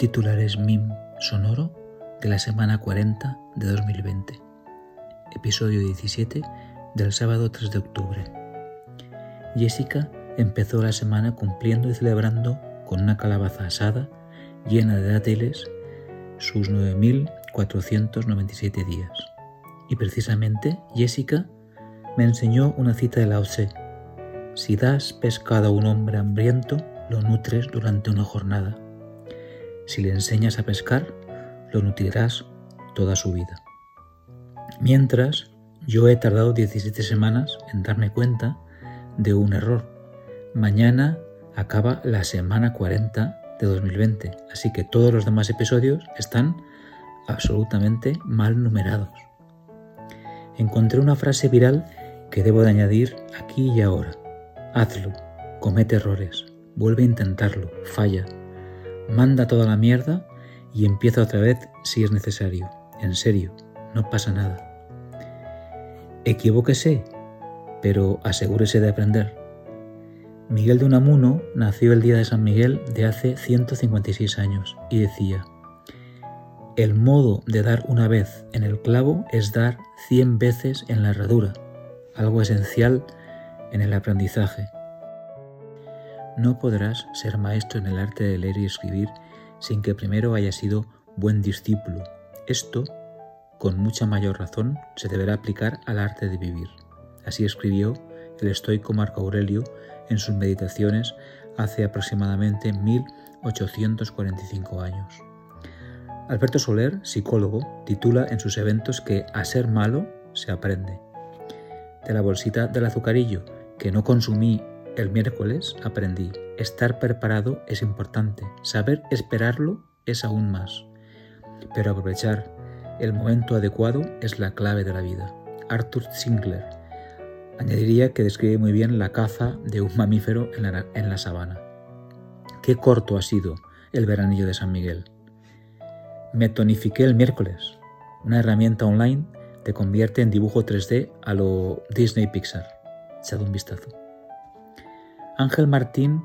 Titulares MIM sonoro de la semana 40 de 2020. Episodio 17 del sábado 3 de octubre. Jessica empezó la semana cumpliendo y celebrando con una calabaza asada llena de dátiles sus 9.497 días. Y precisamente Jessica me enseñó una cita de la Tse. Si das pescado a un hombre hambriento, lo nutres durante una jornada si le enseñas a pescar, lo nutrirás toda su vida. Mientras, yo he tardado 17 semanas en darme cuenta de un error. Mañana acaba la semana 40 de 2020, así que todos los demás episodios están absolutamente mal numerados. Encontré una frase viral que debo de añadir aquí y ahora. Hazlo, comete errores, vuelve a intentarlo, falla, manda toda la mierda y empieza otra vez si es necesario. En serio, no pasa nada. Equivóquese, pero asegúrese de aprender. Miguel de Unamuno nació el día de San Miguel de hace 156 años y decía, el modo de dar una vez en el clavo es dar 100 veces en la herradura, algo esencial en el aprendizaje. No podrás ser maestro en el arte de leer y escribir sin que primero hayas sido buen discípulo. Esto, con mucha mayor razón, se deberá aplicar al arte de vivir. Así escribió el estoico Marco Aurelio en sus meditaciones hace aproximadamente 1845 años. Alberto Soler, psicólogo, titula en sus eventos que a ser malo se aprende. De la bolsita del azucarillo que no consumí el miércoles aprendí, estar preparado es importante, saber esperarlo es aún más, pero aprovechar el momento adecuado es la clave de la vida. Arthur Sinclair añadiría que describe muy bien la caza de un mamífero en la, en la sabana. Qué corto ha sido el veranillo de San Miguel. Me tonifiqué el miércoles. Una herramienta online te convierte en dibujo 3D a lo Disney Pixar. Echad un vistazo. Ángel Martín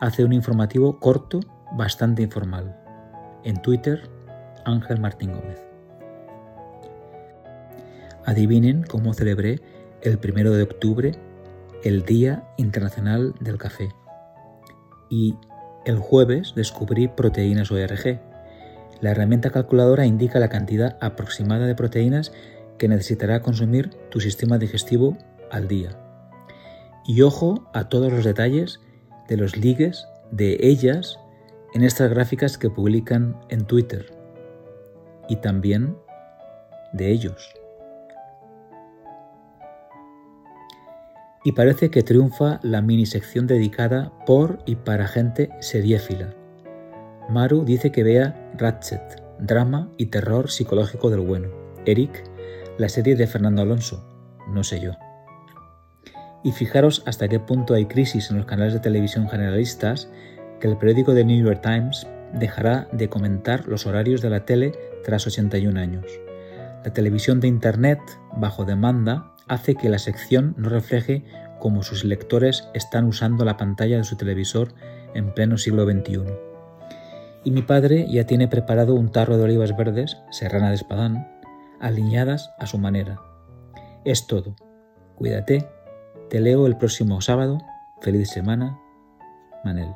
hace un informativo corto, bastante informal. En Twitter, Ángel Martín Gómez. Adivinen cómo celebré el primero de octubre el Día Internacional del Café. Y el jueves descubrí Proteínas ORG. La herramienta calculadora indica la cantidad aproximada de proteínas que necesitará consumir tu sistema digestivo al día. Y ojo a todos los detalles de los ligues de ellas en estas gráficas que publican en Twitter y también de ellos. Y parece que triunfa la mini sección dedicada por y para gente seriéfila. Maru dice que vea Ratchet, drama y terror psicológico del bueno. Eric, la serie de Fernando Alonso, no sé yo. Y fijaros hasta qué punto hay crisis en los canales de televisión generalistas que el periódico The New York Times dejará de comentar los horarios de la tele tras 81 años. La televisión de Internet, bajo demanda, hace que la sección no refleje cómo sus lectores están usando la pantalla de su televisor en pleno siglo XXI. Y mi padre ya tiene preparado un tarro de olivas verdes, serrana de espadán, alineadas a su manera. Es todo. Cuídate te leo el próximo sábado. Feliz semana. Manel.